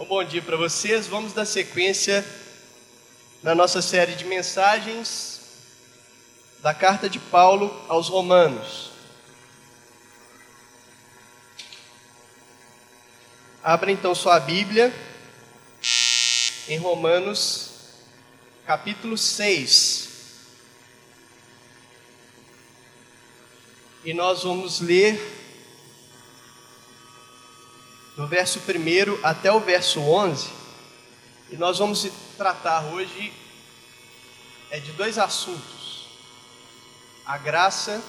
Um bom dia para vocês. Vamos dar sequência na nossa série de mensagens da carta de Paulo aos Romanos. Abra então sua Bíblia em Romanos, capítulo 6. E nós vamos ler do verso 1 até o verso 11. E nós vamos tratar hoje é de dois assuntos: a graça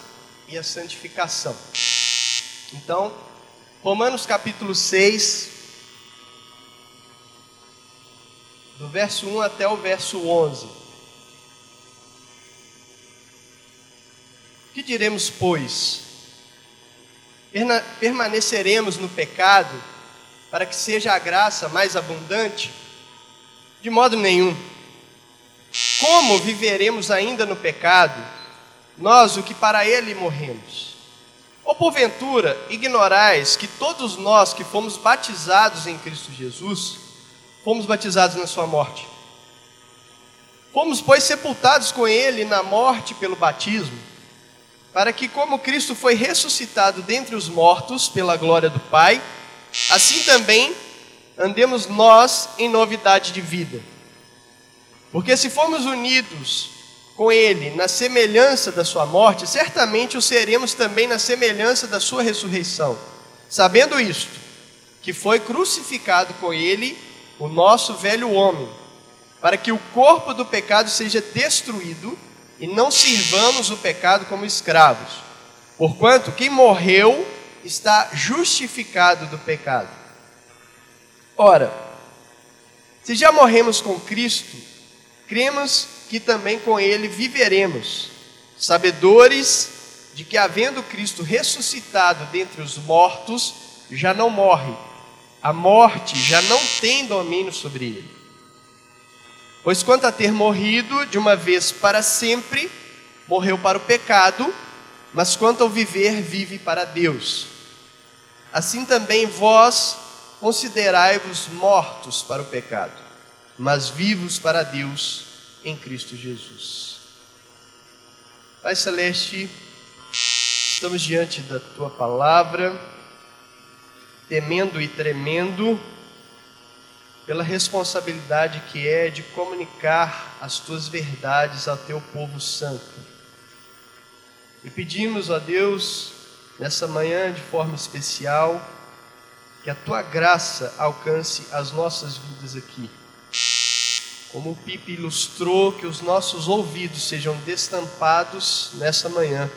e a santificação. Então, Romanos capítulo 6, do verso 1 até o verso 11. Que diremos, pois? Permaneceremos no pecado para que seja a graça mais abundante? De modo nenhum. Como viveremos ainda no pecado, nós o que para ele morremos? Ou porventura ignorais que todos nós que fomos batizados em Cristo Jesus, fomos batizados na sua morte. Fomos, pois, sepultados com ele na morte pelo batismo, para que, como Cristo foi ressuscitado dentre os mortos pela glória do Pai, assim também andemos nós em novidade de vida. Porque se formos unidos com Ele na semelhança da Sua morte, certamente o seremos também na semelhança da Sua ressurreição. Sabendo isto, que foi crucificado com Ele o nosso velho homem, para que o corpo do pecado seja destruído e não sirvamos o pecado como escravos. Porquanto quem morreu está justificado do pecado. Ora, se já morremos com Cristo, cremos que também com Ele viveremos, sabedores de que, havendo Cristo ressuscitado dentre os mortos, já não morre a morte já não tem domínio sobre ele. Pois quanto a ter morrido de uma vez para sempre, morreu para o pecado, mas quanto ao viver, vive para Deus. Assim também vós considerai-vos mortos para o pecado, mas vivos para Deus em Cristo Jesus. Pai Celeste, estamos diante da tua palavra temendo e tremendo pela responsabilidade que é de comunicar as tuas verdades ao teu povo santo. E pedimos a Deus, nessa manhã de forma especial, que a tua graça alcance as nossas vidas aqui. Como o Pipe ilustrou, que os nossos ouvidos sejam destampados nessa manhã,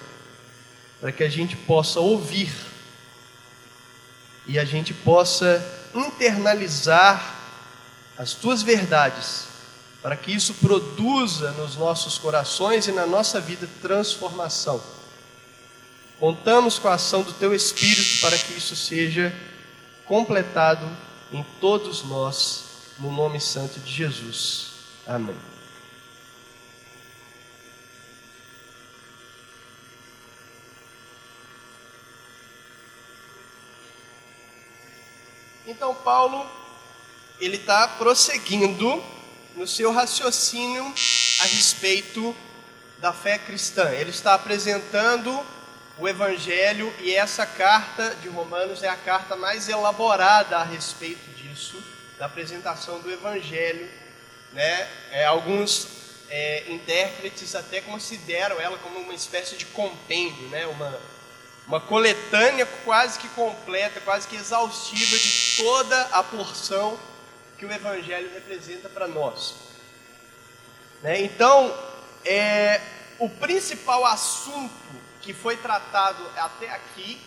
para que a gente possa ouvir e a gente possa internalizar as tuas verdades, para que isso produza nos nossos corações e na nossa vida transformação. Contamos com a ação do teu Espírito para que isso seja completado em todos nós, no nome santo de Jesus. Amém. Então Paulo ele está prosseguindo no seu raciocínio a respeito da fé cristã. Ele está apresentando o Evangelho e essa carta de Romanos é a carta mais elaborada a respeito disso, da apresentação do Evangelho. Né? É, alguns é, intérpretes até consideram ela como uma espécie de compêndio, né? uma, uma coletânea quase que completa, quase que exaustiva de toda a porção que o Evangelho representa para nós. Né? Então, é, o principal assunto que foi tratado até aqui,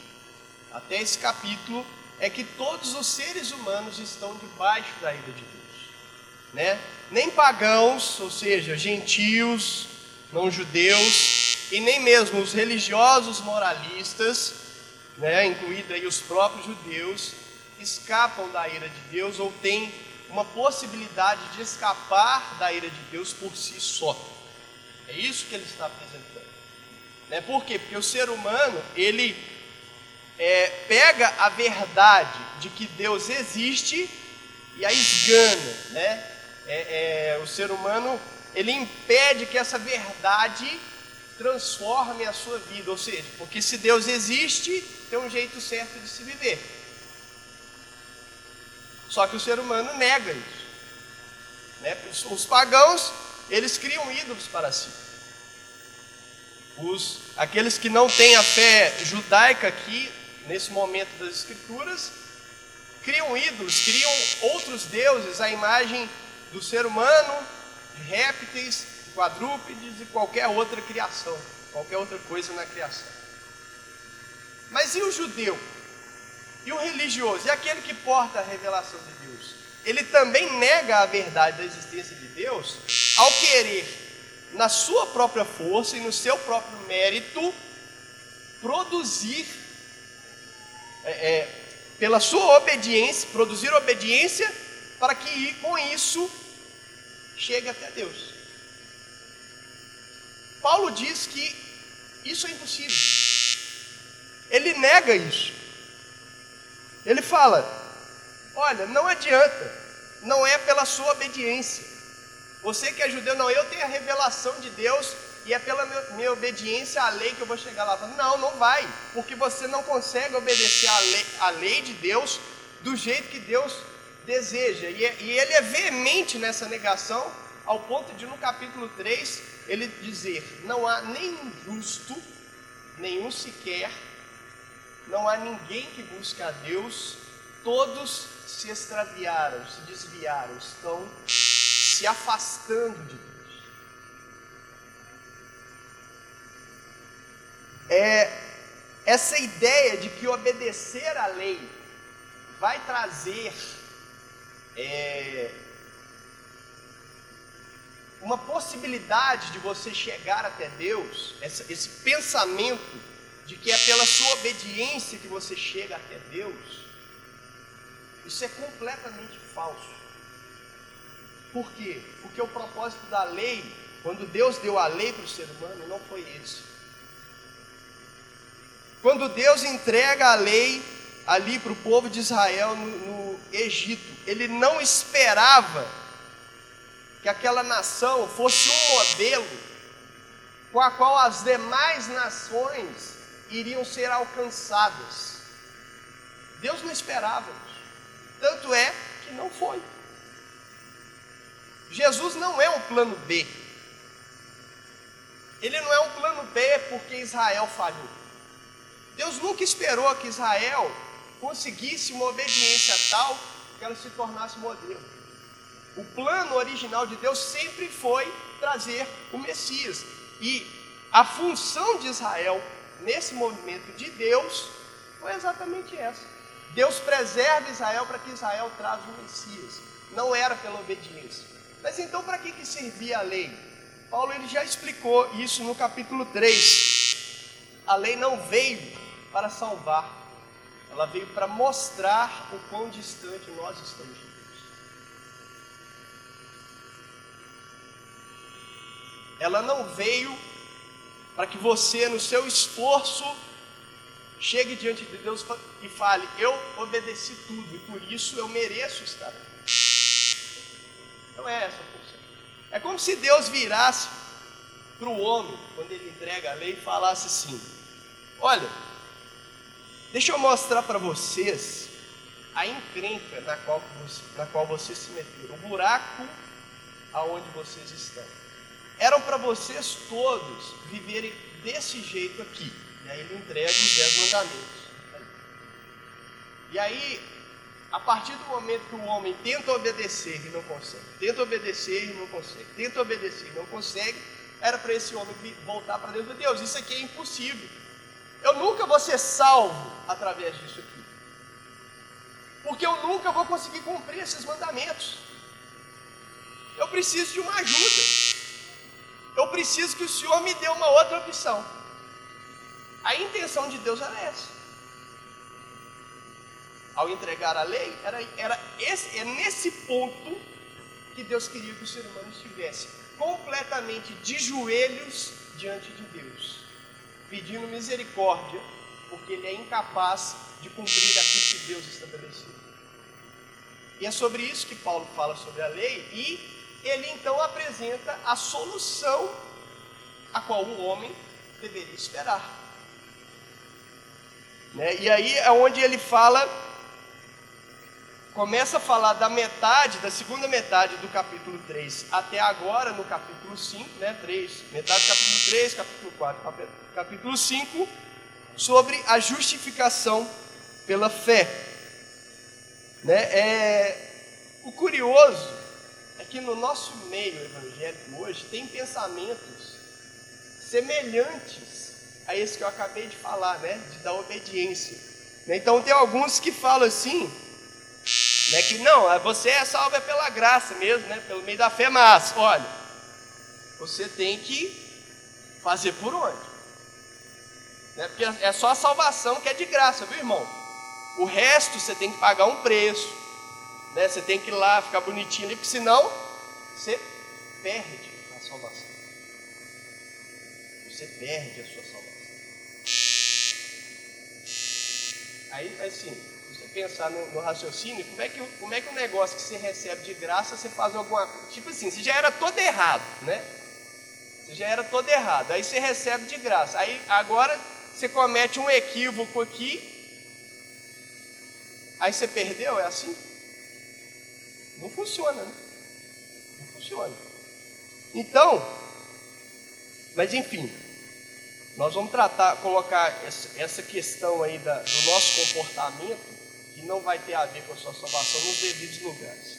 até esse capítulo, é que todos os seres humanos estão debaixo da ira de Deus. Né? Nem pagãos, ou seja, gentios, não judeus, e nem mesmo os religiosos moralistas, né, incluídos aí os próprios judeus, escapam da ira de Deus ou têm uma possibilidade de escapar da ira de Deus por si só. É isso que ele está apresentando. Né? Por quê? Porque o ser humano, ele é, pega a verdade de que Deus existe e a esgana, né? É, é, o ser humano ele impede que essa verdade transforme a sua vida, ou seja, porque se Deus existe, tem um jeito certo de se viver. Só que o ser humano nega isso. Né? Os, os pagãos, eles criam ídolos para si. Os, aqueles que não têm a fé judaica aqui, nesse momento das escrituras, criam ídolos, criam outros deuses à imagem do ser humano, de répteis, quadrúpedes e qualquer outra criação, qualquer outra coisa na criação. Mas e o judeu? E o religioso? E aquele que porta a revelação de Deus? Ele também nega a verdade da existência de Deus ao querer, na sua própria força e no seu próprio mérito, produzir, é, é, pela sua obediência, produzir obediência para que com isso chegue até Deus. Paulo diz que isso é impossível. Ele nega isso. Ele fala: olha, não adianta, não é pela sua obediência. Você que é judeu, não, eu tenho a revelação de Deus e é pela minha obediência à lei que eu vou chegar lá. Não, não vai, porque você não consegue obedecer à lei, à lei de Deus do jeito que Deus deseja. E, é, e ele é veemente nessa negação, ao ponto de no capítulo 3 ele dizer: Não há nenhum justo, nenhum sequer, não há ninguém que busque a Deus, todos se extraviaram, se desviaram, estão se afastando de Deus. É essa ideia de que obedecer à lei vai trazer é, uma possibilidade de você chegar até Deus, essa, esse pensamento de que é pela sua obediência que você chega até Deus, isso é completamente falso. Por quê? Porque o propósito da lei, quando Deus deu a lei para o ser humano, não foi esse. Quando Deus entrega a lei ali para o povo de Israel no, no Egito, ele não esperava que aquela nação fosse um modelo com a qual as demais nações iriam ser alcançadas. Deus não esperava. Tanto é que não foi. Jesus não é um plano B. Ele não é um plano B porque Israel falhou. Deus nunca esperou que Israel conseguisse uma obediência tal que ela se tornasse modelo. O plano original de Deus sempre foi trazer o Messias. E a função de Israel nesse movimento de Deus foi exatamente essa. Deus preserva Israel para que Israel traga o Messias. Não era pela obediência. Mas então para que, que servia a lei? Paulo ele já explicou isso no capítulo 3. A lei não veio para salvar, ela veio para mostrar o quão distante nós estamos de Deus. Ela não veio para que você, no seu esforço, chegue diante de Deus e fale: Eu obedeci tudo e por isso eu mereço estar aqui. Não é essa a função. É como se Deus virasse para o homem, quando ele entrega a lei, e falasse assim: Olha, deixa eu mostrar para vocês a encrenca na qual, na qual vocês se meteram, o buraco aonde vocês estão eram para vocês todos viverem desse jeito aqui. E aí ele entrega os dez mandamentos. E aí, a partir do momento que o homem tenta obedecer e não consegue, tenta obedecer e não consegue, tenta obedecer e não consegue, era para esse homem voltar para Deus. Deus, isso aqui é impossível. Eu nunca vou ser salvo através disso aqui. Porque eu nunca vou conseguir cumprir esses mandamentos. Eu preciso de uma ajuda eu preciso que o Senhor me dê uma outra opção. A intenção de Deus era essa. Ao entregar a lei, era, era esse, é nesse ponto que Deus queria que o ser humano estivesse completamente de joelhos diante de Deus, pedindo misericórdia, porque ele é incapaz de cumprir aquilo que Deus estabeleceu. E é sobre isso que Paulo fala sobre a lei e ele então apresenta a solução a qual o homem deveria esperar. Né? E aí é onde ele fala, começa a falar da metade, da segunda metade do capítulo 3 até agora, no capítulo 5, né? 3, metade do capítulo 3, capítulo 4, capítulo 5, sobre a justificação pela fé. Né? É, o curioso é que no nosso meio evangélico hoje tem pensamentos semelhantes a esse que eu acabei de falar, né? De dar obediência. Né? Então tem alguns que falam assim, né? Que não, você é salvo é pela graça mesmo, né? Pelo meio da fé, mas olha, você tem que fazer por onde? Né? Porque é só a salvação que é de graça, viu irmão? O resto você tem que pagar um preço, né? Você tem que ir lá ficar bonitinho ali, porque senão você perde a salvação. Você perde a sua salvação. Aí, assim, se você pensar no, no, raciocínio, como é, que, como é que o negócio que você recebe de graça, você faz alguma coisa? Tipo assim, você já era todo errado, né? Você já era todo errado. Aí você recebe de graça. Aí agora você comete um equívoco aqui. Aí você perdeu, é assim? Não funciona, né? Não funciona. Então, mas enfim, nós vamos tratar, colocar essa questão aí da, do nosso comportamento, que não vai ter a ver com a sua salvação, nos devidos lugares.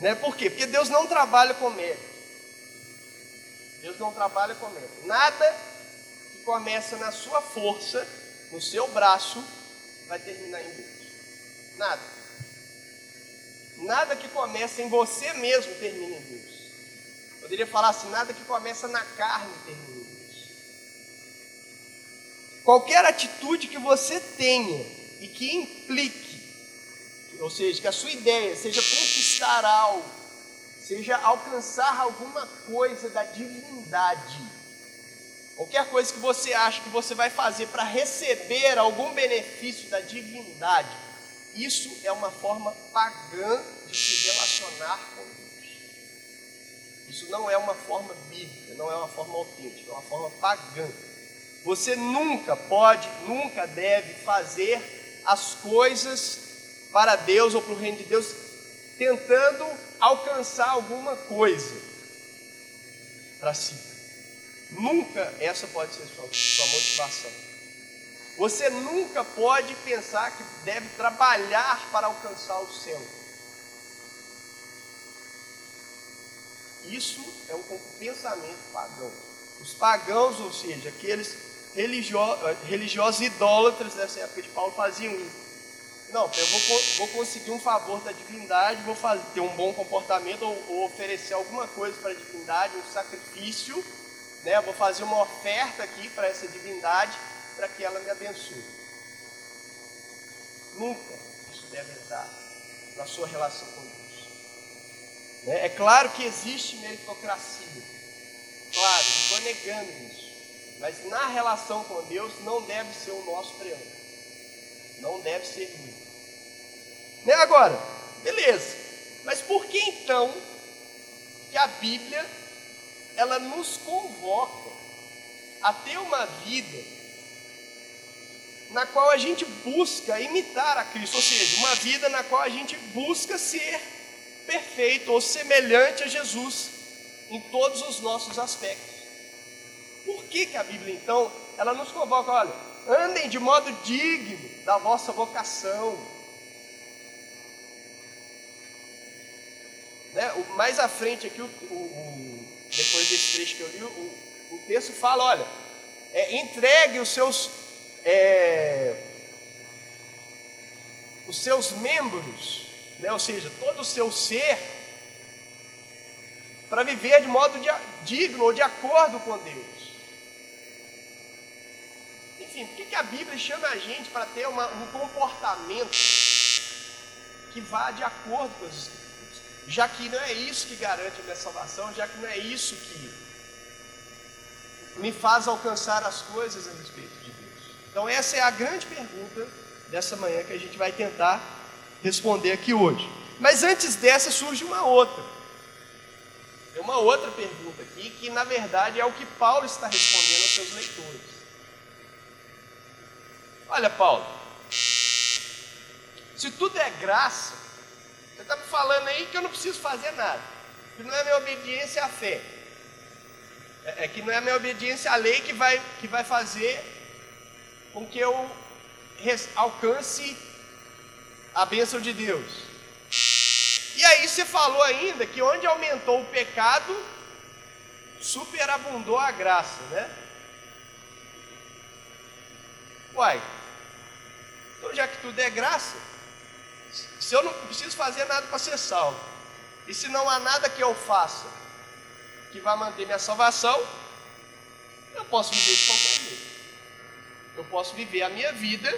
Né? Por quê? Porque Deus não trabalha com mérito. Deus não trabalha com mérito. Nada que começa na sua força, no seu braço, vai terminar em Deus. Nada. Nada que começa em você mesmo termina em Deus. Poderia falar assim: nada que começa na carne termina em Deus. Qualquer atitude que você tenha e que implique, ou seja, que a sua ideia seja conquistar algo, seja alcançar alguma coisa da divindade, qualquer coisa que você acha que você vai fazer para receber algum benefício da divindade, isso é uma forma pagã de se relacionar com Deus. Isso não é uma forma bíblica, não é uma forma autêntica, é uma forma pagã. Você nunca pode, nunca deve fazer as coisas para Deus ou para o reino de Deus tentando alcançar alguma coisa para si. Nunca essa pode ser sua, sua motivação. Você nunca pode pensar que deve trabalhar para alcançar o céu. Isso é um pensamento pagão. Os pagãos, ou seja, aqueles religiosos, idólatras dessa época de Paulo faziam isso. Não, eu vou, vou conseguir um favor da divindade, vou fazer, ter um bom comportamento ou, ou oferecer alguma coisa para a divindade, um sacrifício, né? vou fazer uma oferta aqui para essa divindade para que ela me abençoe. Nunca isso deve entrar na sua relação com Deus. Né? É claro que existe meritocracia. Claro, estou negando isso. Mas na relação com Deus não deve ser o nosso preâmbulo. Não deve ser ruim. Né? Agora, beleza. Mas por que então que a Bíblia ela nos convoca a ter uma vida na qual a gente busca imitar a Cristo, ou seja, uma vida na qual a gente busca ser perfeito ou semelhante a Jesus em todos os nossos aspectos. Por que, que a Bíblia então ela nos convoca, olha, andem de modo digno da vossa vocação. Né? O, mais à frente aqui, o, o, depois desse trecho que eu li, o, texto fala, olha, é, entregue os seus é, os seus membros, né, ou seja, todo o seu ser, para viver de modo de, digno ou de acordo com Deus. Enfim, por que, que a Bíblia chama a gente para ter uma, um comportamento que vá de acordo com as Escrituras? Já que não é isso que garante a minha salvação, já que não é isso que me faz alcançar as coisas a respeito. Então, essa é a grande pergunta dessa manhã que a gente vai tentar responder aqui hoje. Mas antes dessa surge uma outra. Tem uma outra pergunta aqui, que na verdade é o que Paulo está respondendo aos seus leitores. Olha, Paulo, se tudo é graça, você está me falando aí que eu não preciso fazer nada, que não é minha obediência à fé, é, é que não é minha obediência à lei que vai, que vai fazer com que eu alcance a bênção de Deus. E aí você falou ainda que onde aumentou o pecado, superabundou a graça, né? Uai, então já que tudo é graça, se eu não preciso fazer nada para ser salvo, e se não há nada que eu faça que vai manter minha salvação, eu posso viver de qualquer jeito. Eu posso viver a minha vida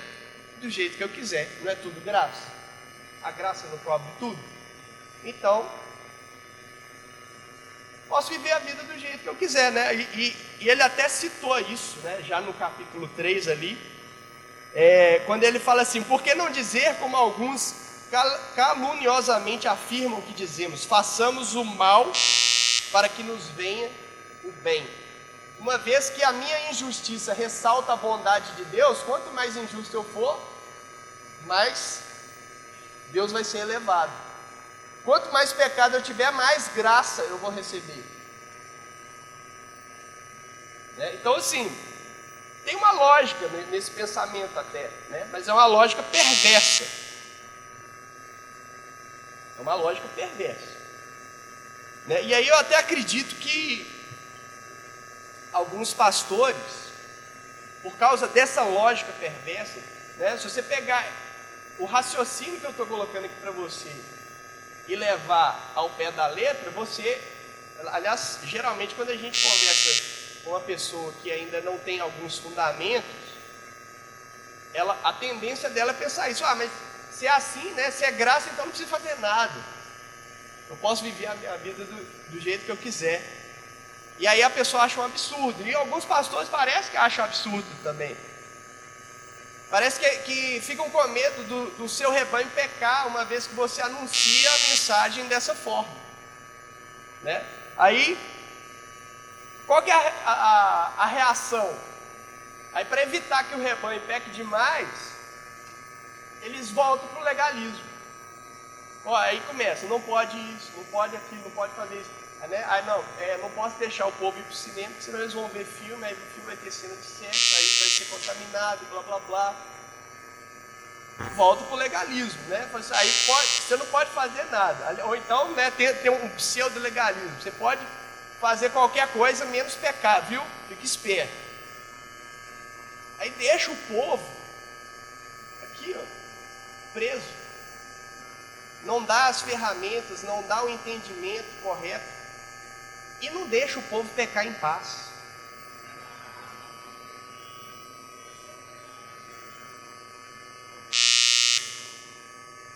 do jeito que eu quiser, não é tudo graça. A graça não cobre tudo. Então, posso viver a vida do jeito que eu quiser, né? E, e, e ele até citou isso, né? Já no capítulo 3 ali, é, quando ele fala assim: por que não dizer como alguns caluniosamente afirmam que dizemos, façamos o mal para que nos venha o bem. Uma vez que a minha injustiça ressalta a bondade de Deus, quanto mais injusto eu for, mais Deus vai ser elevado. Quanto mais pecado eu tiver, mais graça eu vou receber. Né? Então, assim, tem uma lógica nesse pensamento até, né? mas é uma lógica perversa. É uma lógica perversa. Né? E aí eu até acredito que alguns pastores, por causa dessa lógica perversa, né? se você pegar o raciocínio que eu estou colocando aqui para você e levar ao pé da letra, você, aliás, geralmente quando a gente conversa com uma pessoa que ainda não tem alguns fundamentos, ela, a tendência dela é pensar isso, ah, mas se é assim, né, se é graça, então não precisa fazer nada. Eu posso viver a minha vida do, do jeito que eu quiser. E aí a pessoa acha um absurdo. E alguns pastores parece que acham absurdo também. Parece que, que ficam com medo do, do seu rebanho pecar, uma vez que você anuncia a mensagem dessa forma. Né? Aí, qual que é a, a, a reação? Aí, para evitar que o rebanho peque demais, eles voltam para o legalismo. Ó, aí começa, não pode isso, não pode aquilo, não pode fazer isso. Aí, né? aí não, é, não posso deixar o povo ir para o cinema, porque senão eles vão ver filme, aí o filme vai ter cena de sexo, aí vai ser contaminado, blá blá blá. Volta para o legalismo, né? Assim, aí pode, você não pode fazer nada. Ou então né, tem, tem um pseudo-legalismo. Você pode fazer qualquer coisa menos pecar, viu? Fique esperto. Aí deixa o povo aqui, ó, preso. Não dá as ferramentas, não dá o entendimento correto e não deixa o povo pecar em paz.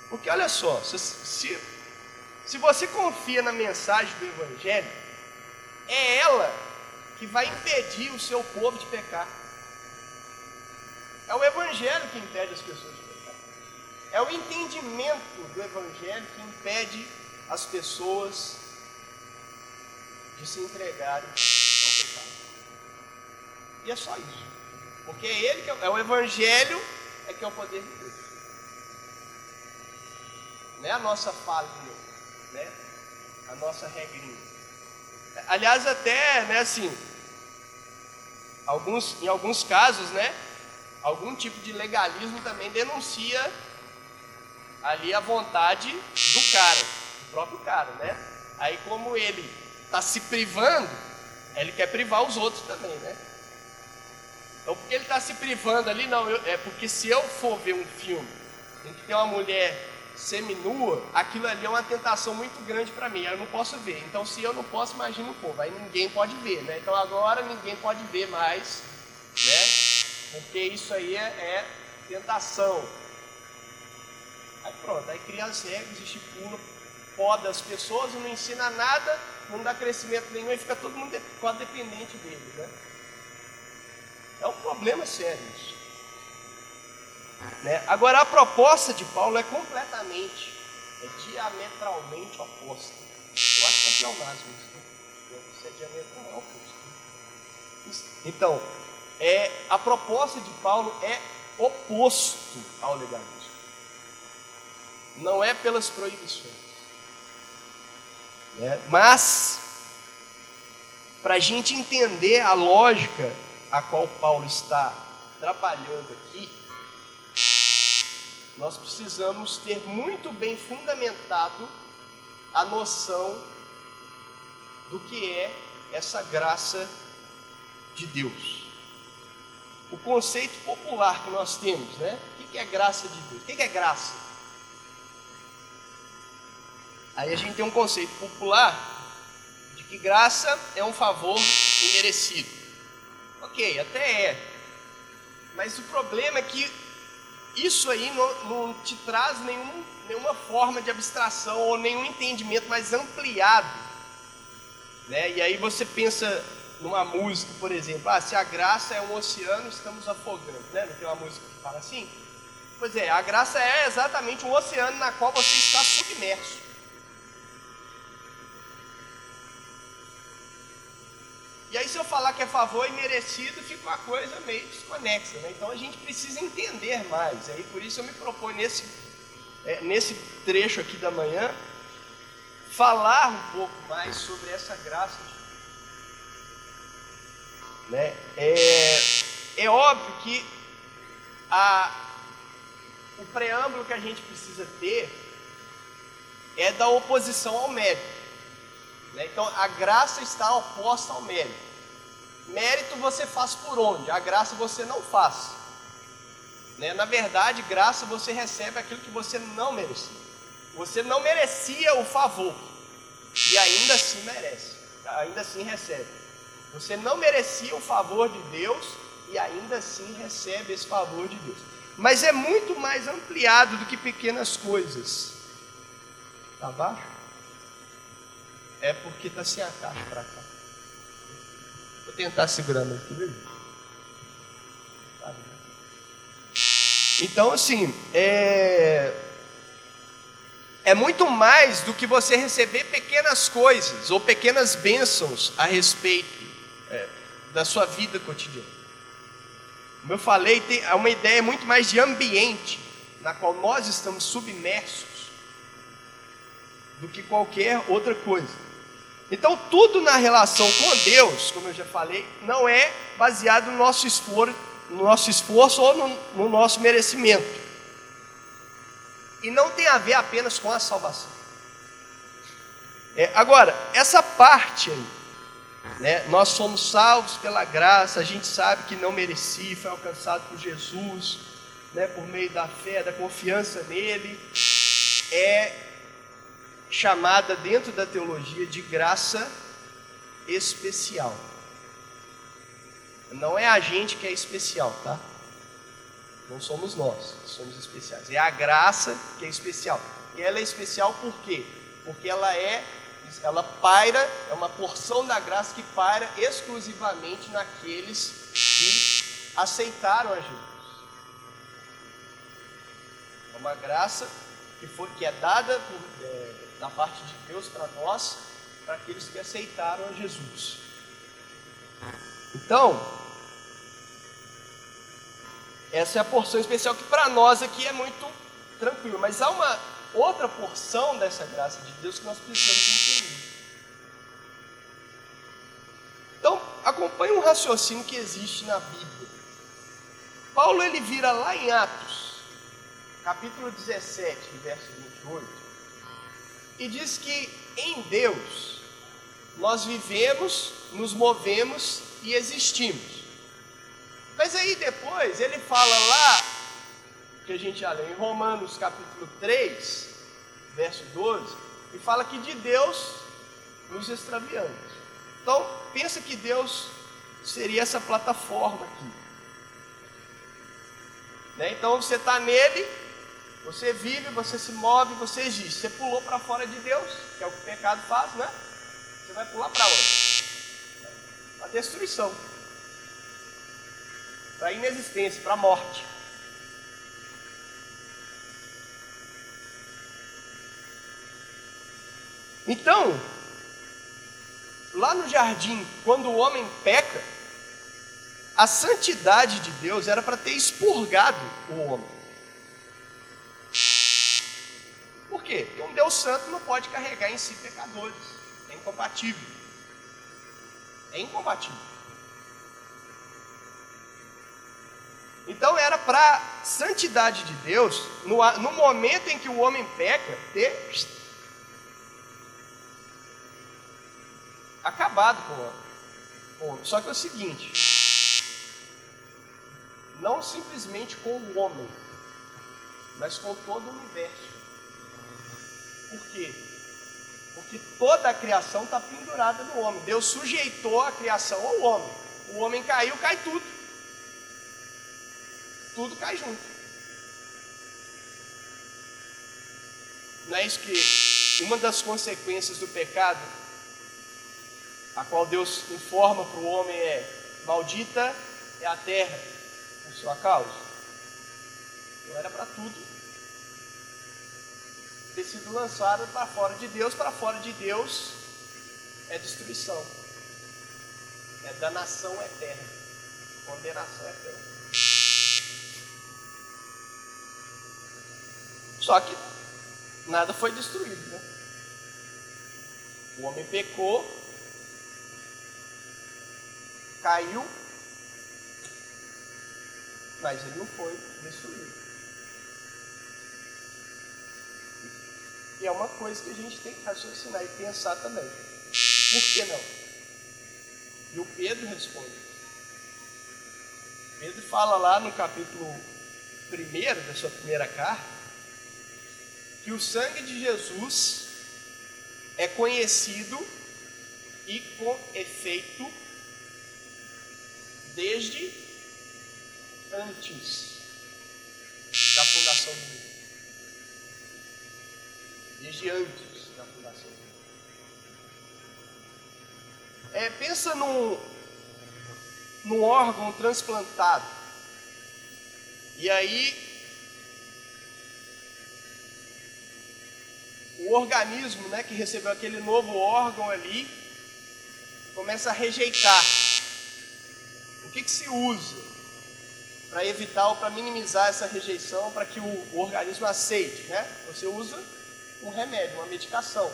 Porque olha só, se, se, se você confia na mensagem do Evangelho, é ela que vai impedir o seu povo de pecar. É o Evangelho que impede as pessoas de pecar. É o entendimento do Evangelho que impede as pessoas de se entregarem ao pecado. E é só isso. Porque é ele que é, é o Evangelho é que é o poder de Deus. Não é a nossa falha, né? A nossa regrinha. Aliás, até, né, assim, alguns, em alguns casos, né, algum tipo de legalismo também denuncia ali a vontade do cara, do próprio cara, né? Aí como ele está se privando, ele quer privar os outros também, né? Então, porque ele está se privando ali, não, eu, é porque se eu for ver um filme em que tem uma mulher seminua, aquilo ali é uma tentação muito grande para mim, eu não posso ver. Então, se eu não posso, imagina o povo, aí ninguém pode ver, né? Então, agora ninguém pode ver mais, né? Porque isso aí é, é tentação. Aí pronto, aí cria as regras, estipula, poda as pessoas não ensina nada não dá crescimento nenhum e fica todo mundo quase dependente dele, né? É um problema sério isso. Né? Agora a proposta de Paulo é completamente é diametralmente oposta. Eu acho que é pleonasmo isso. Né? Isso é diametralmente oposto. Então, é, a proposta de Paulo é oposto ao legalismo. Não é pelas proibições. Né? Mas, para a gente entender a lógica a qual Paulo está trabalhando aqui, nós precisamos ter muito bem fundamentado a noção do que é essa graça de Deus. O conceito popular que nós temos, né? O que é graça de Deus? O que é graça? Aí a gente tem um conceito popular de que graça é um favor imerecido. Ok, até é. Mas o problema é que isso aí não, não te traz nenhum, nenhuma forma de abstração ou nenhum entendimento mais ampliado. Né? E aí você pensa numa música, por exemplo, ah, se a graça é um oceano, estamos afogando. Né? Não tem uma música que fala assim? Pois é, a graça é exatamente um oceano na qual você está submerso. E aí, se eu falar que é favor e merecido, fica uma coisa meio desconexa. Né? Então, a gente precisa entender mais. Aí, por isso, eu me proponho nesse, é, nesse trecho aqui da manhã, falar um pouco mais sobre essa graça. Né? É, é óbvio que a, o preâmbulo que a gente precisa ter é da oposição ao mérito. Né? Então a graça está oposta ao mérito. Mérito você faz por onde? A graça você não faz. Né? Na verdade, graça você recebe aquilo que você não merecia. Você não merecia o favor e ainda assim merece, ainda assim recebe. Você não merecia o favor de Deus e ainda assim recebe esse favor de Deus. Mas é muito mais ampliado do que pequenas coisas. Está abaixo? é porque está sem a caixa para cá. Vou tentar aqui, beleza? Tá então, assim, é, é muito mais do que você receber pequenas coisas ou pequenas bênçãos a respeito é, da sua vida cotidiana. Como eu falei, tem uma ideia muito mais de ambiente na qual nós estamos submersos do que qualquer outra coisa. Então, tudo na relação com Deus, como eu já falei, não é baseado no nosso esforço, no nosso esforço ou no, no nosso merecimento. E não tem a ver apenas com a salvação. É, agora, essa parte aí, né, nós somos salvos pela graça, a gente sabe que não merecia, foi alcançado por Jesus, né, por meio da fé, da confiança nele, é chamada dentro da teologia de graça especial. Não é a gente que é especial, tá? Não somos nós que somos especiais. É a graça que é especial. E ela é especial por quê? Porque ela é, ela paira, é uma porção da graça que paira exclusivamente naqueles que aceitaram a Jesus. É uma graça que, foi, que é dada por, é, da parte de Deus para nós, para aqueles que aceitaram a Jesus. Então, essa é a porção especial que para nós aqui é muito tranquilo, mas há uma outra porção dessa graça de Deus que nós precisamos entender. Então, acompanhe um raciocínio que existe na Bíblia. Paulo ele vira lá em Atos, capítulo 17, verso 28, e diz que em Deus nós vivemos, nos movemos e existimos. Mas aí depois ele fala lá, que a gente já leu em Romanos capítulo 3, verso 12, e fala que de Deus nos extraviamos. Então, pensa que Deus seria essa plataforma aqui. Né? Então você está nele, você vive, você se move, você existe. Você pulou para fora de Deus, que é o que o pecado faz, né? Você vai pular para onde? Para destruição. Para inexistência, para morte. Então, lá no jardim, quando o homem peca, a santidade de Deus era para ter expurgado o homem. Por quê? Porque um Deus santo não pode carregar em si pecadores. É incompatível. É incompatível. Então era para a santidade de Deus, no, no momento em que o homem peca, ter acabado com o homem. Só que é o seguinte: não simplesmente com o homem, mas com todo o universo. Por quê? Porque toda a criação está pendurada no homem. Deus sujeitou a criação ao homem. O homem caiu, cai tudo. Tudo cai junto. Não é isso que uma das consequências do pecado a qual Deus informa para o homem é: maldita é a terra por sua causa. Então era para tudo ter sido lançado para fora de Deus, para fora de Deus é destruição, é danação eterna, condenação eterna. Só que nada foi destruído, né? O homem pecou, caiu, mas ele não foi destruído. E é uma coisa que a gente tem que raciocinar e pensar também. Por que não? E o Pedro responde. Pedro fala lá no capítulo 1 da sua primeira carta que o sangue de Jesus é conhecido e com efeito desde antes da fundação do mundo. Desde antes da fundação. É, pensa num, num órgão transplantado. E aí o organismo né, que recebeu aquele novo órgão ali começa a rejeitar o que, que se usa para evitar ou para minimizar essa rejeição, para que o, o organismo aceite? Né? Você usa um remédio, uma medicação.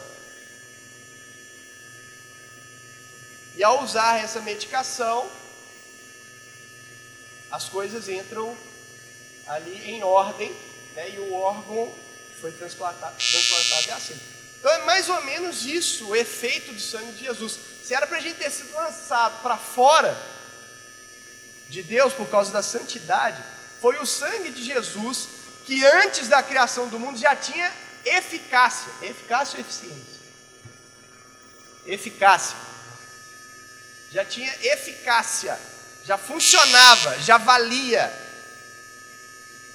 E ao usar essa medicação, as coisas entram ali em ordem, né? e o órgão foi transplantado, transplantado e aceito. Então é mais ou menos isso o efeito do sangue de Jesus. Se era para a gente ter sido lançado para fora de Deus por causa da santidade, foi o sangue de Jesus que antes da criação do mundo já tinha eficácia. Eficácia ou eficiência? Eficácia. Já tinha eficácia, já funcionava, já valia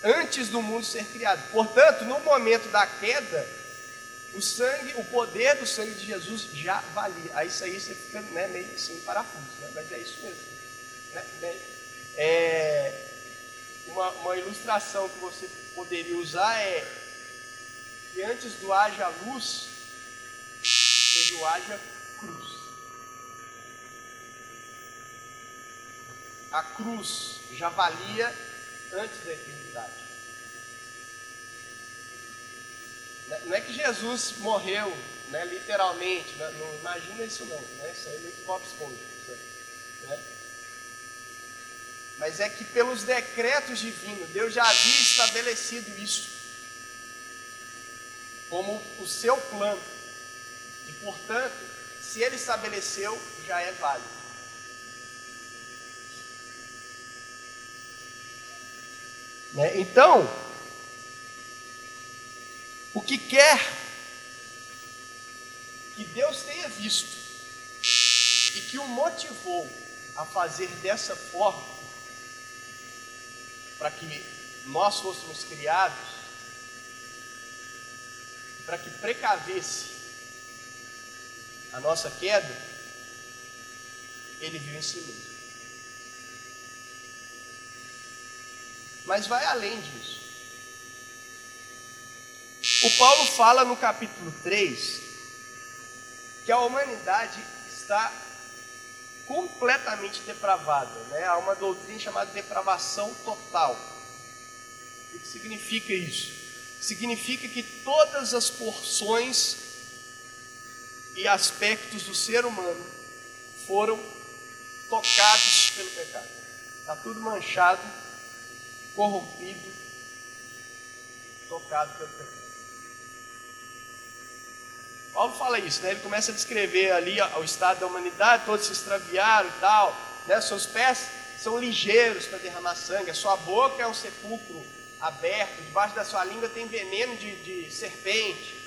antes do mundo ser criado. Portanto, no momento da queda, o sangue, o poder do sangue de Jesus já valia. Aí isso aí você fica né, meio assim, parafuso, né? mas é isso mesmo. Né? É, uma, uma ilustração que você poderia usar é que antes do haja luz, teve o haja cruz. A cruz já valia antes da eternidade. Não é que Jesus morreu, né, literalmente, né, não imagina isso não, né, isso aí é muito pop esponja. Né? mas é que pelos decretos divinos, Deus já havia estabelecido isso como o seu plano. E portanto, se ele estabeleceu, já é válido. Né? Então, o que quer que Deus tenha visto e que o motivou a fazer dessa forma para que nós fôssemos criados, para que precavesse a nossa queda, ele viu em si mesmo. Mas vai além disso. O Paulo fala no capítulo 3 que a humanidade está completamente depravada. Né? Há uma doutrina chamada depravação total. O que significa isso? Significa que todas as porções e aspectos do ser humano foram tocados pelo pecado. Está tudo manchado, corrompido, tocado pelo pecado. Paulo fala isso, né? ele começa a descrever ali o estado da humanidade, todos se extraviaram e tal, né? seus pés são ligeiros para derramar sangue, a sua boca é um sepulcro aberto, debaixo da sua língua tem veneno de, de serpente.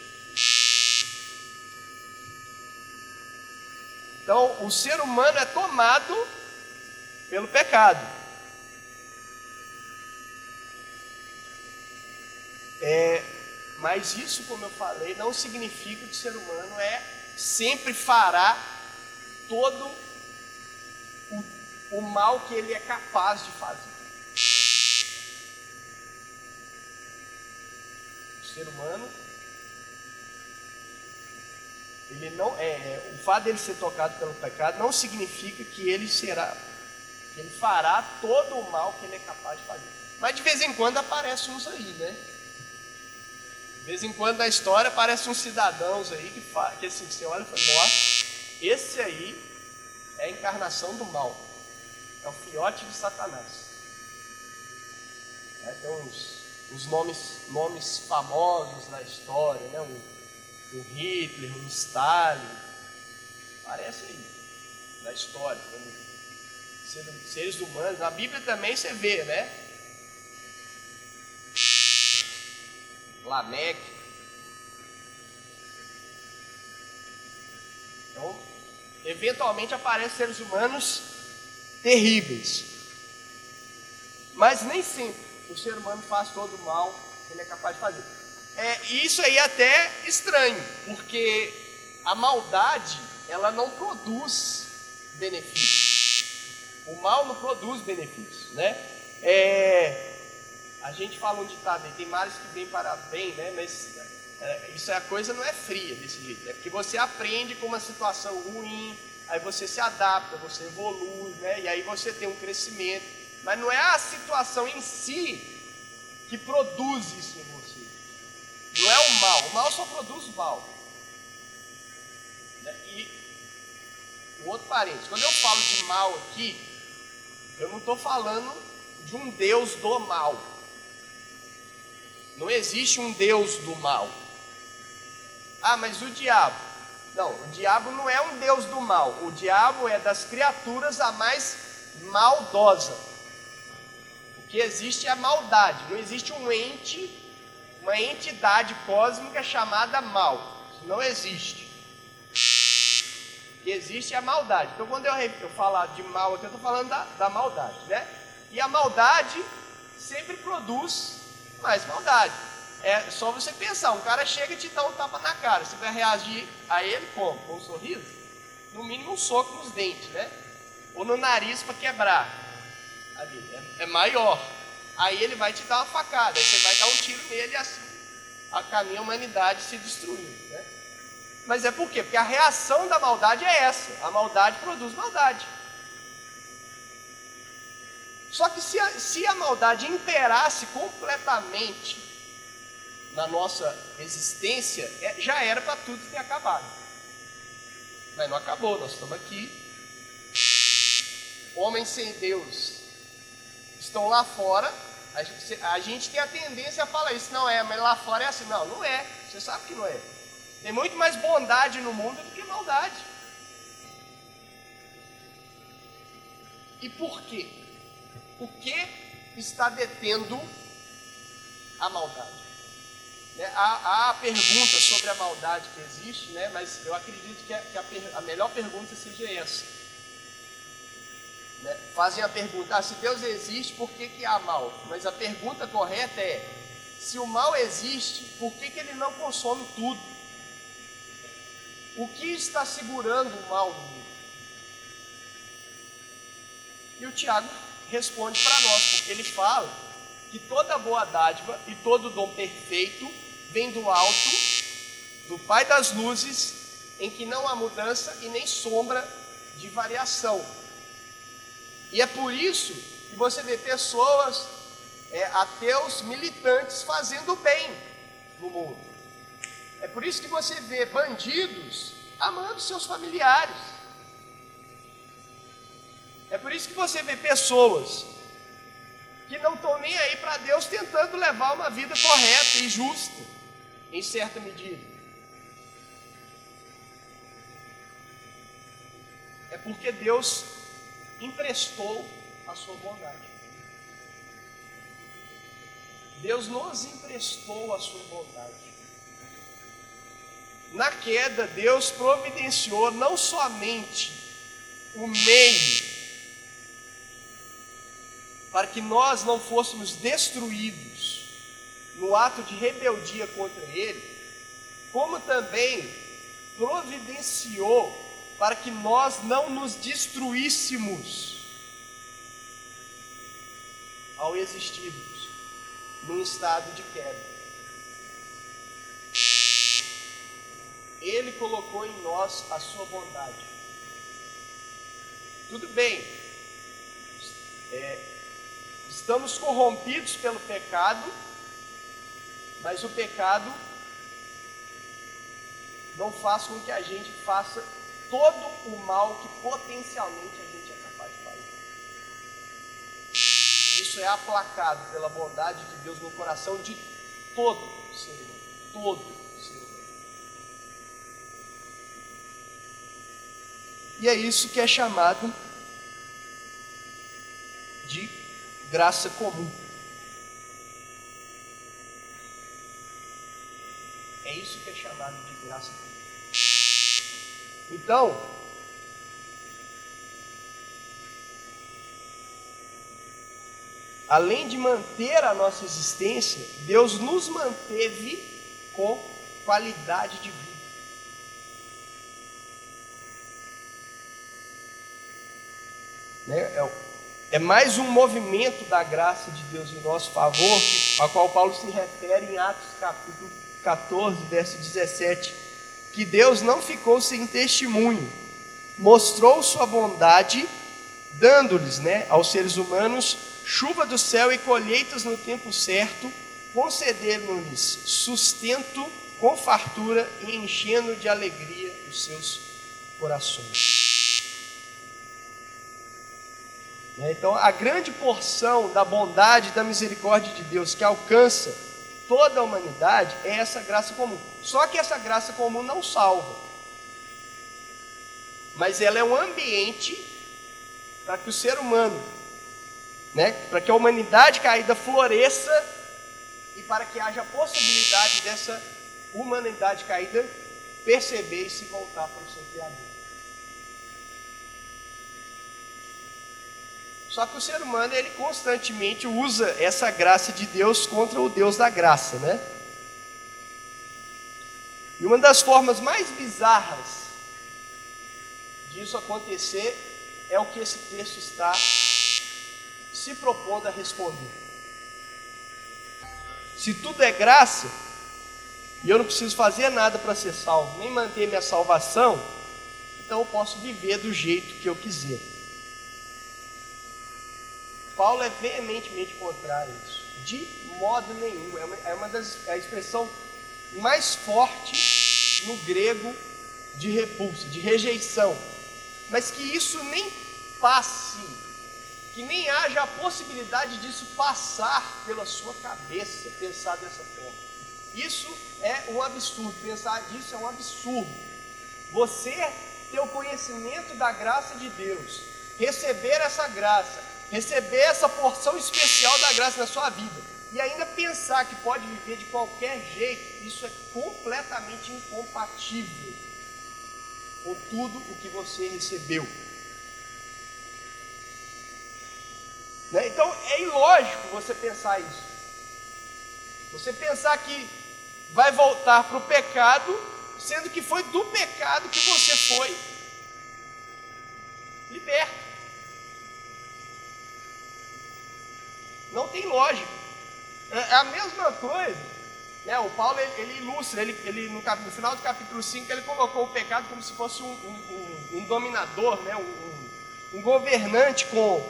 Então, o ser humano é tomado pelo pecado. É, mas isso, como eu falei, não significa que o ser humano é sempre fará todo o, o mal que ele é capaz de fazer. O ser humano, ele não é, é, o fato dele ser tocado pelo pecado não significa que ele será, que ele fará todo o mal que ele é capaz de fazer. Mas de vez em quando aparece uns aí, né? De vez em quando na história aparecem uns cidadãos aí que, fala, que assim, você olha e fala, nossa, esse aí é a encarnação do mal. É o fiote de Satanás. É, tem uns, uns nomes, nomes famosos na história, né? Um, Hitler, um Stalin. Aparece aí na história. Seres humanos. Na Bíblia também você vê, né? Lameque. Então, eventualmente aparecem seres humanos terríveis. Mas nem sempre o ser humano faz todo o mal que ele é capaz de fazer. É, isso aí é até estranho, porque a maldade ela não produz benefícios. O mal não produz benefícios, né? É, a gente fala um ditado aí, tem males que vêm para bem, né? Mas é, isso é a coisa não é fria desse jeito. É porque você aprende com uma situação ruim, aí você se adapta, você evolui, né? E aí você tem um crescimento. Mas não é a situação em si que produz isso em você. Não é o mal. O mal só produz mal. Né? E o outro parênteses, quando eu falo de mal aqui, eu não estou falando de um Deus do mal. Não existe um Deus do mal. Ah, mas o diabo. Não, o diabo não é um Deus do mal. O diabo é das criaturas a mais maldosa. Que existe a maldade. Não existe um ente, uma entidade cósmica chamada mal. Isso não existe. Que existe a maldade. Então, quando eu, eu falar de mal aqui, eu estou falando da, da maldade, né? E a maldade sempre produz mais maldade. É só você pensar, um cara chega e te dá um tapa na cara, você vai reagir a ele como? Com um sorriso? No mínimo um soco nos dentes, né? Ou no nariz para quebrar. Ali, é, é, maior. Aí ele vai te dar uma facada, aí você vai dar um tiro nele e assim a caminho a humanidade se destruindo. Né? Mas é por quê? Porque a reação da maldade é essa. A maldade produz maldade. Só que se a, se a maldade imperasse completamente na nossa existência, é, já era para tudo ter acabado. Mas não acabou, nós estamos aqui. Homens sem Deus estão lá fora. A gente, a gente tem a tendência a falar isso, não é, mas lá fora é assim. Não, não é. Você sabe que não é. Tem muito mais bondade no mundo do que maldade. E por quê? o que está detendo a maldade. Né? Há, há, a pergunta sobre a maldade que existe, né? mas eu acredito que, a, que a, a, melhor pergunta seja essa. Né? Fazem a pergunta, ah, se Deus existe, por que, que há mal? Mas a pergunta correta é, se o mal existe, por que, que ele não consome tudo? O que está segurando o mal? E o Tiago responde para nós, porque ele fala que toda boa dádiva e todo dom perfeito vem do alto, do Pai das luzes, em que não há mudança e nem sombra de variação. E é por isso que você vê pessoas, é, ateus militantes, fazendo bem no mundo. É por isso que você vê bandidos amando seus familiares. É por isso que você vê pessoas que não estão nem aí para Deus tentando levar uma vida correta e justa, em certa medida. É porque Deus emprestou a sua bondade. Deus nos emprestou a sua bondade. Na queda, Deus providenciou não somente o meio para que nós não fôssemos destruídos no ato de rebeldia contra Ele, como também providenciou para que nós não nos destruíssemos ao existirmos num estado de queda. Ele colocou em nós a sua bondade. Tudo bem, é, Estamos corrompidos pelo pecado, mas o pecado não faz com que a gente faça todo o mal que potencialmente a gente é capaz de fazer. Isso é aplacado pela bondade de Deus no coração de todo ser humano. Todo ser humano. E é isso que é chamado de graça comum. É isso que é chamado de graça comum. Então, além de manter a nossa existência, Deus nos manteve com qualidade de vida. Né? É é mais um movimento da graça de Deus em nosso favor, a qual Paulo se refere em Atos capítulo 14, verso 17, que Deus não ficou sem testemunho, mostrou sua bondade, dando-lhes, né, aos seres humanos, chuva do céu e colheitas no tempo certo, concedendo-lhes sustento com fartura e enchendo de alegria os seus corações. Né? Então, a grande porção da bondade e da misericórdia de Deus que alcança toda a humanidade é essa graça comum. Só que essa graça comum não salva, mas ela é um ambiente para que o ser humano, né, para que a humanidade caída floresça e para que haja a possibilidade dessa humanidade caída perceber e se voltar para o seu Criador. Só que o ser humano ele constantemente usa essa graça de Deus contra o Deus da graça, né? E uma das formas mais bizarras disso acontecer é o que esse texto está se propondo a responder. Se tudo é graça, e eu não preciso fazer nada para ser salvo, nem manter minha salvação, então eu posso viver do jeito que eu quiser. Paulo é veementemente contrário a isso. De modo nenhum. É uma, é uma das é a expressão mais forte no grego de repulsa, de rejeição. Mas que isso nem passe, que nem haja a possibilidade disso passar pela sua cabeça, pensar dessa forma. Isso é um absurdo, pensar disso é um absurdo. Você ter o conhecimento da graça de Deus, receber essa graça, receber essa porção especial da graça na sua vida e ainda pensar que pode viver de qualquer jeito, isso é completamente incompatível com tudo o que você recebeu. Né? Então é ilógico você pensar isso. Você pensar que vai voltar para o pecado, sendo que foi do pecado que você foi liberto. Não tem lógica. É, é a mesma coisa Né, o Paulo ele, ele ilustra, ele, ele no, cap, no, final do capítulo 5, ele colocou o pecado como se fosse um, um, um, um dominador, né, um, governante com,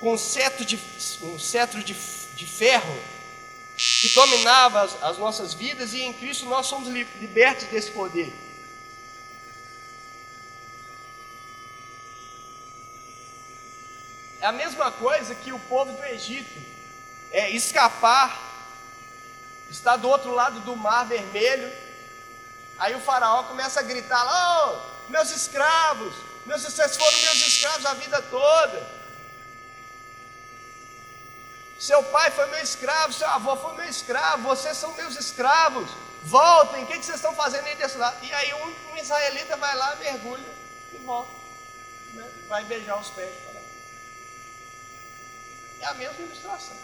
com um cetro de, um cetro de, de ferro que dominava as, as nossas vidas e em Cristo nós somos libertos desse poder. É a mesma coisa que o povo do Egito é escapar, está do outro lado do mar vermelho. Aí o faraó começa a gritar lá, oh, meus escravos, meus, vocês foram meus escravos a vida toda. Seu pai foi meu escravo, seu avô foi meu escravo, vocês são meus escravos. Voltem, o que, vocês estão fazendo aí desse lado? E aí um, um israelita vai lá, mergulha e volta. Né? Vai beijar os pés. É a mesma ilustração.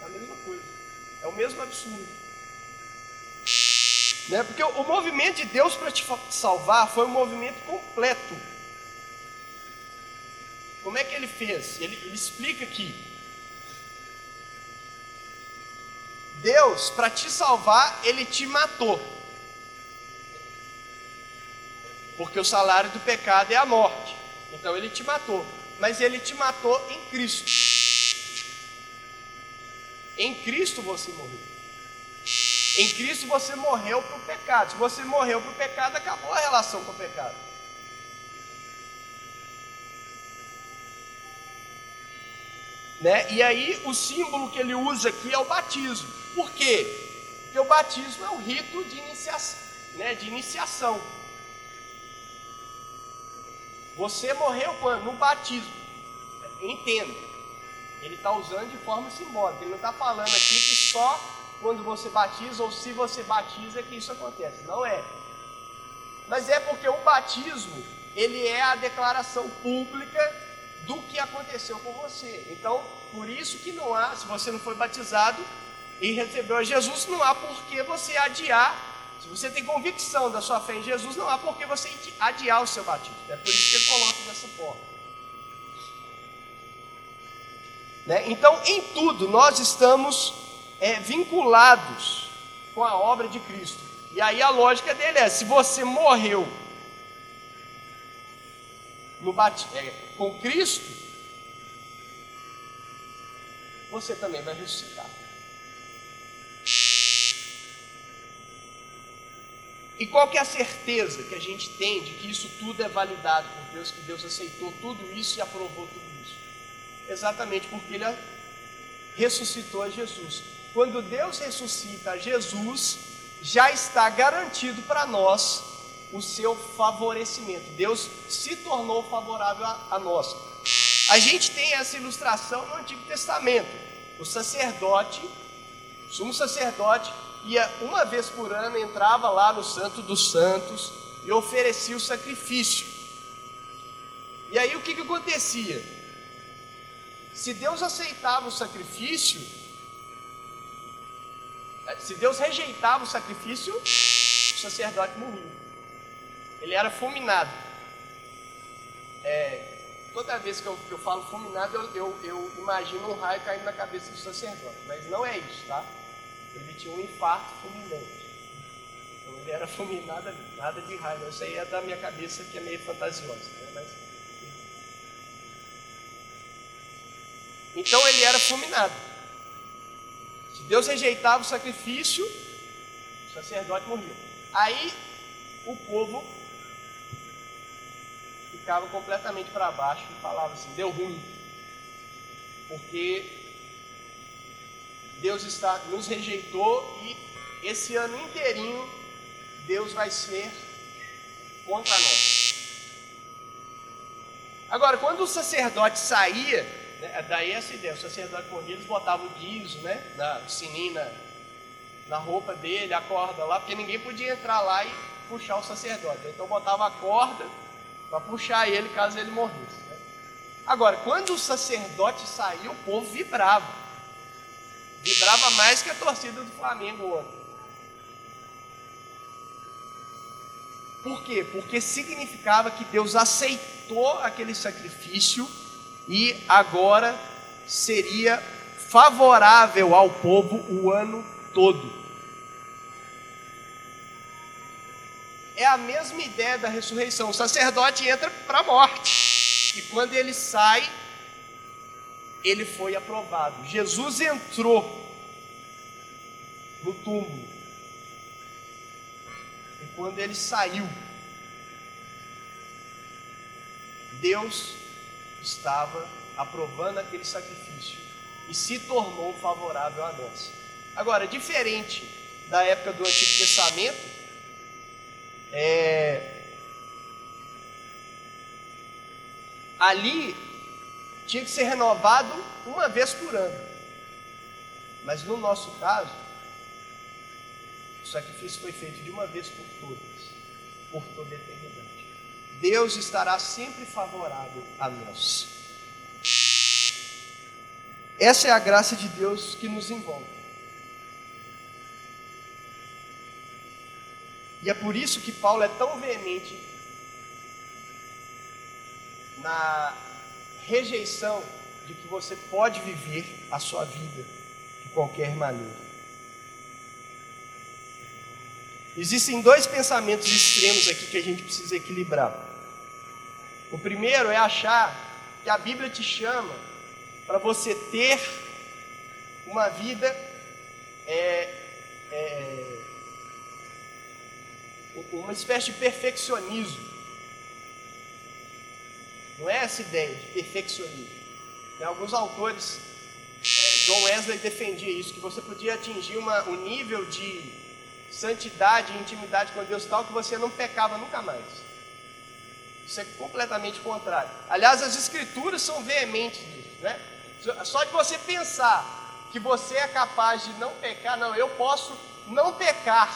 É a mesma coisa. É o mesmo absurdo. Né? Porque o, movimento de Deus para te salvar foi um movimento completo. Como é que ele fez? Ele, ele explica aqui. Deus, para te salvar, ele te matou. Porque o salário do pecado é a morte. Então ele te matou. Mas ele te matou em Cristo. Em Cristo você morreu. Em Cristo você morreu para o pecado. Se você morreu para o pecado, acabou a relação com o pecado. Né? E aí o símbolo que ele usa aqui é o batismo. Por quê? Porque o batismo é o rito de iniciação. Né? De iniciação. Você morreu quando? No batismo. Entenda. Ele está usando de forma simbólica. Ele não está falando aqui que só quando você batiza ou se você batiza que isso acontece. Não é. Mas é porque o batismo, ele é a declaração pública do que aconteceu com você. Então, por isso que não há, se você não foi batizado e recebeu a Jesus, não há por que você adiar. Se você tem convicção da sua fé em Jesus, não há por que você adiar o seu batismo. É por isso que ele coloca dessa forma. Né? Então, em tudo, nós estamos é, vinculados com a obra de Cristo. E aí a lógica dele é: se você morreu no. É, com Cristo, você também vai ressuscitar. E qual que é a certeza que a gente tem de que isso tudo é validado por Deus, que Deus aceitou tudo isso e aprovou tudo Exatamente porque ele ressuscitou a Jesus. Quando Deus ressuscita a Jesus, já está garantido para nós o seu favorecimento. Deus se tornou favorável a, a nós. A gente tem essa ilustração no Antigo Testamento. O sacerdote, o sumo sacerdote, ia uma vez por ano, entrava lá no Santo dos Santos e oferecia o sacrifício. E aí o que, que acontecia? Se Deus aceitava o sacrifício, eh, se Deus rejeitava o sacrifício, o sacerdote morria. Ele era fulminado. É, toda vez que eu, que eu falo fulminado, eu, eu, eu, imagino um raio caindo na cabeça do sacerdote. Mas não é isso, tá? Ele tinha um infarto fulminante. Então ele era fulminado ali, nada de raio. Isso aí é da minha cabeça que é meio fantasiosa. Né? Mas Então ele era fulminado. Se Deus rejeitava o sacrifício, o sacerdote morria. Aí o povo ficava completamente para baixo e falava assim: deu ruim, porque Deus está, nos rejeitou e esse ano inteirinho Deus vai ser contra nós. Agora, quando o sacerdote saía? Daí essa ideia, o sacerdote morria, eles botavam o guiso, né? Na sininho na, roupa dele, a corda lá, porque ninguém podia entrar lá e puxar o sacerdote. Então botava a corda para puxar ele caso ele morresse. Né? Agora, quando o sacerdote saía, o povo vibrava. Vibrava mais que a torcida do Flamengo ontem. Por quê? Porque significava que Deus aceitou aquele sacrifício e agora seria favorável ao povo o ano todo. é a mesma ideia da ressurreição. O sacerdote entra para a morte. E quando ele sai, ele foi aprovado. Jesus entrou no túmulo. E quando ele saiu, Deus estava aprovando aquele sacrifício e se tornou favorável a nós. Agora, diferente da época do Antigo Testamento, é, ali tinha que ser renovado uma vez por ano. Mas no nosso caso, o sacrifício foi feito de uma vez por todas, por toda a eternidade. Deus estará sempre favorável a nós. Essa é a graça de Deus que nos envolve. E é por isso que Paulo é tão veemente na rejeição de que você pode viver a sua vida de qualquer maneira. Existem dois pensamentos extremos aqui que a gente precisa equilibrar. O primeiro é achar que a Bíblia te chama para você ter uma vida é, é, uma espécie de perfeccionismo. Não é essa ideia de perfeccionismo. Alguns autores, é, John Wesley defendia isso, que você podia atingir uma, um nível de santidade e intimidade com Deus tal que você não pecava nunca mais. Isso é completamente contrário. Aliás, as escrituras são veementes nisso, né? Só de você pensar que você é capaz de não pecar, não, eu posso não pecar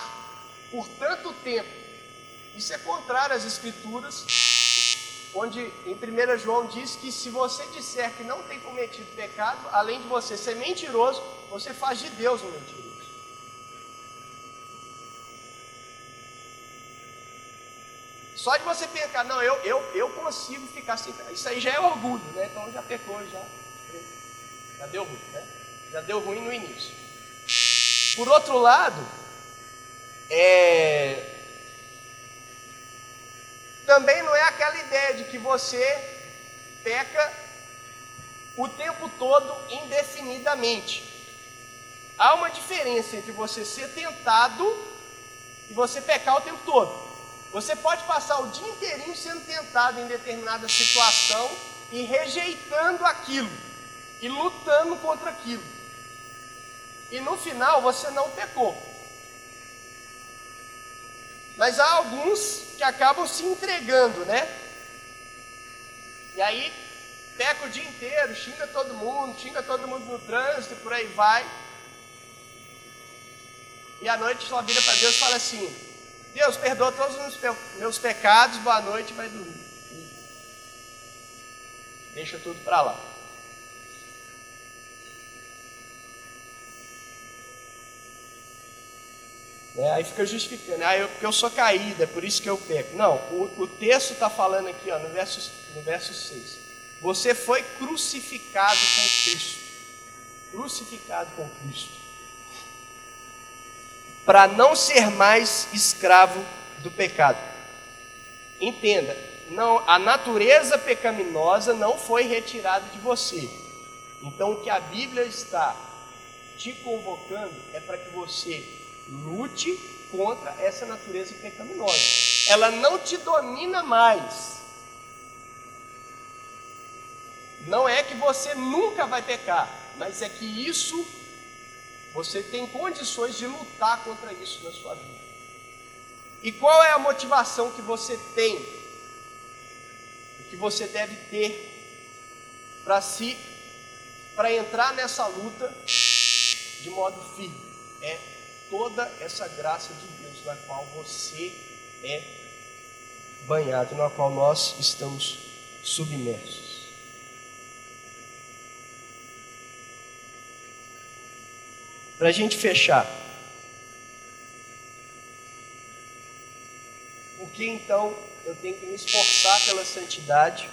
por tanto tempo. Isso é contrário às escrituras, onde em 1 João diz que se você disser que não tem cometido pecado, além de você ser mentiroso, você faz de Deus um mentiroso. Só de você pensar, não, eu, eu, eu consigo ficar sem Isso aí já é orgulho, né? Então já pecou, já. Já deu ruim, né? Já deu ruim no início. Por outro lado, é... também não é aquela ideia de que você peca o tempo todo indefinidamente. Há uma diferença entre você ser tentado e você pecar o tempo todo. Você pode passar o dia inteirinho sendo tentado em determinada situação e rejeitando aquilo e lutando contra aquilo. E no final você não pecou. Mas há alguns que acabam se entregando, né? E aí peca o dia inteiro, xinga todo mundo, xinga todo mundo no trânsito, por aí vai. E à noite só vira para Deus e fala assim: Deus, perdoa todos os meus pecados, boa noite, vai dormir. Deixa tudo para lá. É, aí fica justificando, ah, eu, porque eu sou caída, é por isso que eu peco. Não, o, o texto está falando aqui, ó, no, verso, no verso 6. Você foi crucificado com Cristo. Crucificado com Cristo para não ser mais escravo do pecado. Entenda, não, a natureza pecaminosa não foi retirada de você. Então o que a Bíblia está te convocando é para que você lute contra essa natureza pecaminosa. Ela não te domina mais. Não é que você nunca vai pecar, mas é que isso você tem condições de lutar contra isso na sua vida. E qual é a motivação que você tem? Que você deve ter para se para entrar nessa luta de modo firme? É toda essa graça de Deus na qual você é banhado, na qual nós estamos submersos. Para a gente fechar. Por que então eu tenho que me esforçar pela santidade,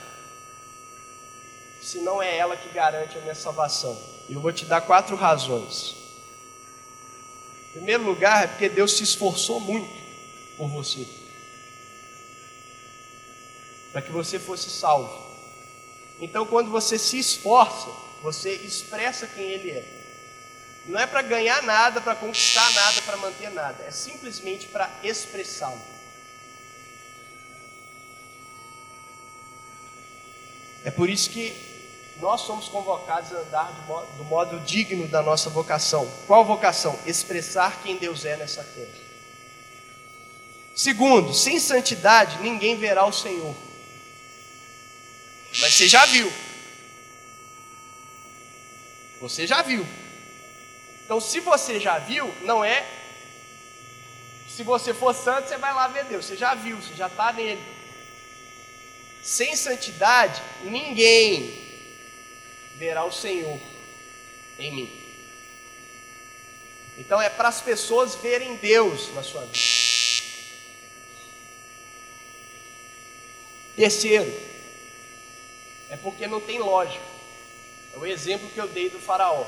se não é ela que garante a minha salvação? Eu vou te dar quatro razões. Em primeiro lugar, é porque Deus se esforçou muito por você. para que você fosse salvo. Então, quando você se esforça, você expressa quem Ele é. Não é para ganhar nada, para conquistar nada, para manter nada. É simplesmente para expressá-lo. É por isso que nós somos convocados a andar do modo, do modo digno da nossa vocação. Qual vocação? Expressar quem Deus é nessa terra. Segundo, sem santidade ninguém verá o Senhor. Mas você já viu. Você já viu. Então, se você já viu, não é. Se você for santo, você vai lá ver Deus. Você já viu, você já está nele. Sem santidade, ninguém verá o Senhor em mim. Então, é para as pessoas verem Deus na sua vida. Terceiro, é porque não tem lógica. É o exemplo que eu dei do faraó.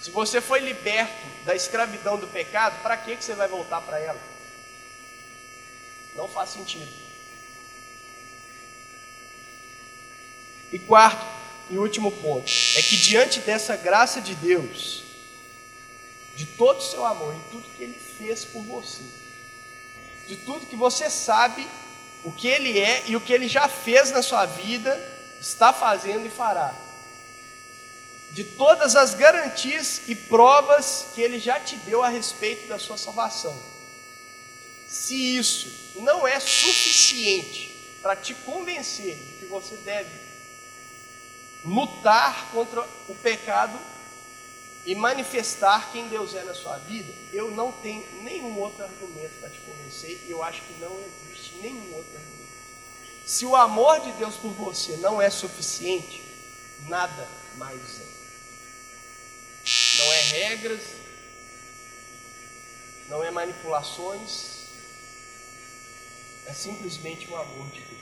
Se você foi liberto da escravidão do pecado, para que você vai voltar para ela? Não faz sentido. E quarto e último ponto é que diante dessa graça de Deus, de todo o seu amor e tudo que Ele fez por você, de tudo que você sabe o que Ele é e o que Ele já fez na sua vida, está fazendo e fará. De todas as garantias e provas que Ele já te deu a respeito da sua salvação. Se isso não é suficiente para te convencer de que você deve lutar contra o pecado e manifestar quem Deus é na sua vida, eu não tenho nenhum outro argumento para te convencer e eu acho que não existe nenhum outro argumento. Se o amor de Deus por você não é suficiente, nada mais é. Não é regras, não é manipulações, é simplesmente o amor de Deus.